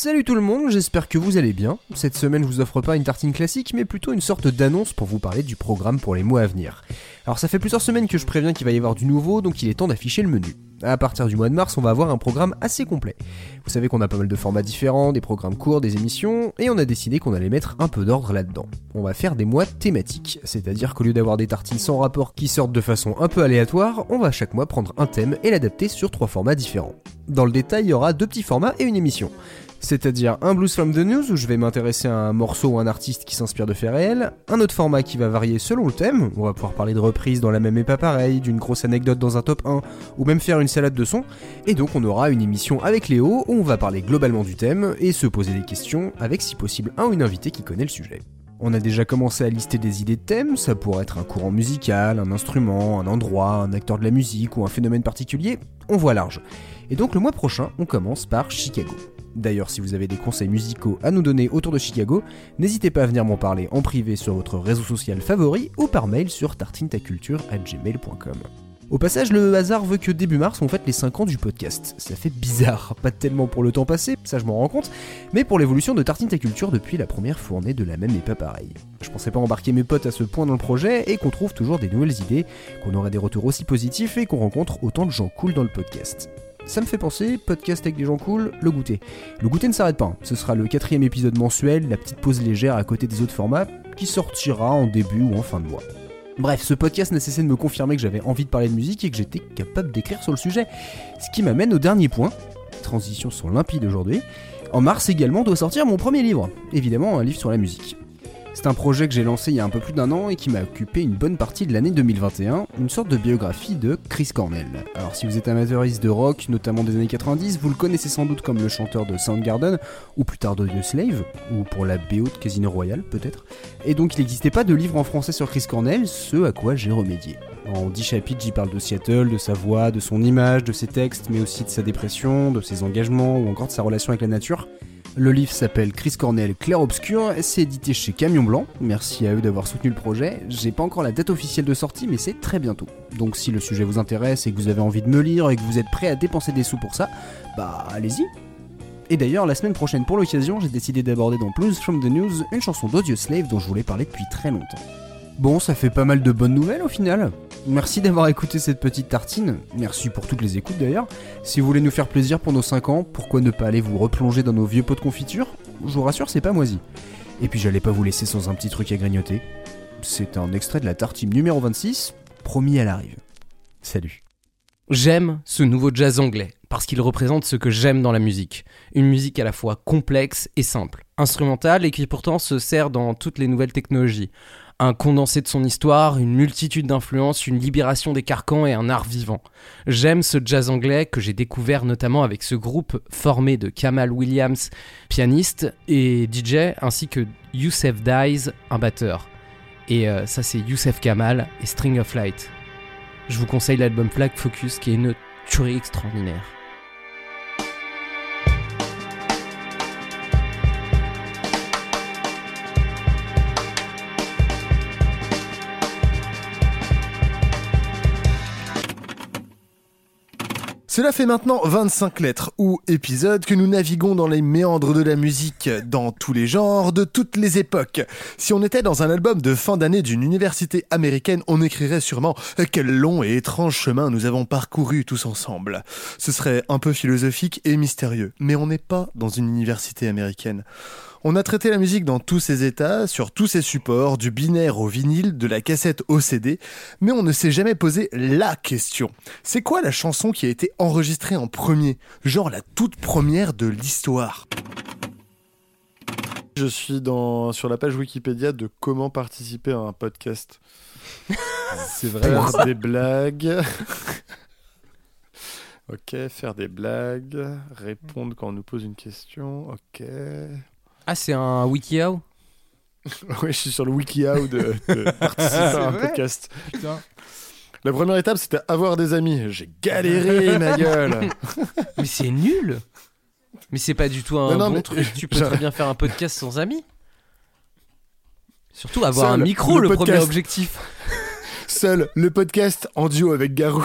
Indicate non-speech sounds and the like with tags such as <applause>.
Salut tout le monde, j'espère que vous allez bien. Cette semaine, je vous offre pas une tartine classique, mais plutôt une sorte d'annonce pour vous parler du programme pour les mois à venir. Alors ça fait plusieurs semaines que je préviens qu'il va y avoir du nouveau, donc il est temps d'afficher le menu. À partir du mois de mars, on va avoir un programme assez complet. Vous savez qu'on a pas mal de formats différents, des programmes courts, des émissions, et on a décidé qu'on allait mettre un peu d'ordre là-dedans. On va faire des mois thématiques, c'est-à-dire qu'au lieu d'avoir des tartines sans rapport qui sortent de façon un peu aléatoire, on va chaque mois prendre un thème et l'adapter sur trois formats différents. Dans le détail, il y aura deux petits formats et une émission c'est-à-dire un Blues from the News où je vais m'intéresser à un morceau ou un artiste qui s'inspire de faits réels, un autre format qui va varier selon le thème, on va pouvoir parler de reprises dans la même et pas pareil, d'une grosse anecdote dans un top 1, ou même faire une salade de son, et donc on aura une émission avec Léo où on va parler globalement du thème et se poser des questions avec si possible un ou une invitée qui connaît le sujet. On a déjà commencé à lister des idées de thèmes, ça pourrait être un courant musical, un instrument, un endroit, un acteur de la musique ou un phénomène particulier, on voit large. Et donc le mois prochain, on commence par Chicago. D'ailleurs, si vous avez des conseils musicaux à nous donner autour de Chicago, n'hésitez pas à venir m'en parler en privé sur votre réseau social favori ou par mail sur tartintaculture.gmail.com. Au passage, le hasard veut que début mars on fête les 5 ans du podcast. Ça fait bizarre, <laughs> pas tellement pour le temps passé, ça je m'en rends compte, mais pour l'évolution de Tartine Ta Culture depuis la première fournée de la même et pas pareil. Je pensais pas embarquer mes potes à ce point dans le projet et qu'on trouve toujours des nouvelles idées, qu'on aurait des retours aussi positifs et qu'on rencontre autant de gens cool dans le podcast. Ça me fait penser, podcast avec des gens cool, le goûter. Le goûter ne s'arrête pas, hein. ce sera le quatrième épisode mensuel, la petite pause légère à côté des autres formats, qui sortira en début ou en fin de mois. Bref, ce podcast n'a cessé de me confirmer que j'avais envie de parler de musique et que j'étais capable d'écrire sur le sujet. Ce qui m'amène au dernier point, transition sont limpides aujourd'hui. En mars également doit sortir mon premier livre, évidemment un livre sur la musique. C'est un projet que j'ai lancé il y a un peu plus d'un an et qui m'a occupé une bonne partie de l'année 2021, une sorte de biographie de Chris Cornell. Alors si vous êtes amateuriste de rock, notamment des années 90, vous le connaissez sans doute comme le chanteur de Soundgarden, ou plus tard de The Slave, ou pour la BO de Casino Royale peut-être. Et donc il n'existait pas de livre en français sur Chris Cornell, ce à quoi j'ai remédié. En 10 chapitres, j'y parle de Seattle, de sa voix, de son image, de ses textes, mais aussi de sa dépression, de ses engagements, ou encore de sa relation avec la nature. Le livre s'appelle Chris Cornell Clair Obscur, c'est édité chez Camion Blanc. Merci à eux d'avoir soutenu le projet. J'ai pas encore la date officielle de sortie, mais c'est très bientôt. Donc si le sujet vous intéresse et que vous avez envie de me lire et que vous êtes prêt à dépenser des sous pour ça, bah allez-y. Et d'ailleurs, la semaine prochaine, pour l'occasion, j'ai décidé d'aborder dans Blues from the News une chanson d'Audio Slave dont je voulais parler depuis très longtemps. Bon, ça fait pas mal de bonnes nouvelles au final. Merci d'avoir écouté cette petite tartine. Merci pour toutes les écoutes d'ailleurs. Si vous voulez nous faire plaisir pour nos 5 ans, pourquoi ne pas aller vous replonger dans nos vieux pots de confiture? Je vous rassure, c'est pas moisi. Et puis j'allais pas vous laisser sans un petit truc à grignoter. C'est un extrait de la tartine numéro 26, promis à l'arrivée. Salut. J'aime ce nouveau jazz anglais parce qu'il représente ce que j'aime dans la musique. Une musique à la fois complexe et simple, instrumentale et qui pourtant se sert dans toutes les nouvelles technologies un condensé de son histoire, une multitude d'influences, une libération des carcans et un art vivant. J'aime ce jazz anglais que j'ai découvert notamment avec ce groupe formé de Kamal Williams, pianiste et DJ, ainsi que Youssef Dies, un batteur. Et euh, ça c'est Youssef Kamal et String of Light. Je vous conseille l'album Flag Focus qui est une tuerie extraordinaire. Cela fait maintenant 25 lettres ou épisodes que nous naviguons dans les méandres de la musique, dans tous les genres, de toutes les époques. Si on était dans un album de fin d'année d'une université américaine, on écrirait sûrement quel long et étrange chemin nous avons parcouru tous ensemble. Ce serait un peu philosophique et mystérieux, mais on n'est pas dans une université américaine. On a traité la musique dans tous ses états, sur tous ses supports, du binaire au vinyle, de la cassette au CD, mais on ne s'est jamais posé la question. C'est quoi la chanson qui a été enregistrée en premier? Genre la toute première de l'histoire Je suis dans, sur la page Wikipédia de comment participer à un podcast. <laughs> C'est vrai. Faire des blagues. ok, faire des blagues, répondre quand on nous pose une question. Ok. Ah, c'est un WikiHow <laughs> Oui, je suis sur le WikiHow de, de <laughs> participer à un podcast. La première étape, c'était avoir des amis. J'ai galéré, <laughs> ma gueule. Mais c'est nul Mais c'est pas du tout un Non, non, bon mais- truc. Tu peux très bien faire un podcast sans amis. Surtout avoir un micro, le le, premier objectif. Seul le podcast en duo avec Garou.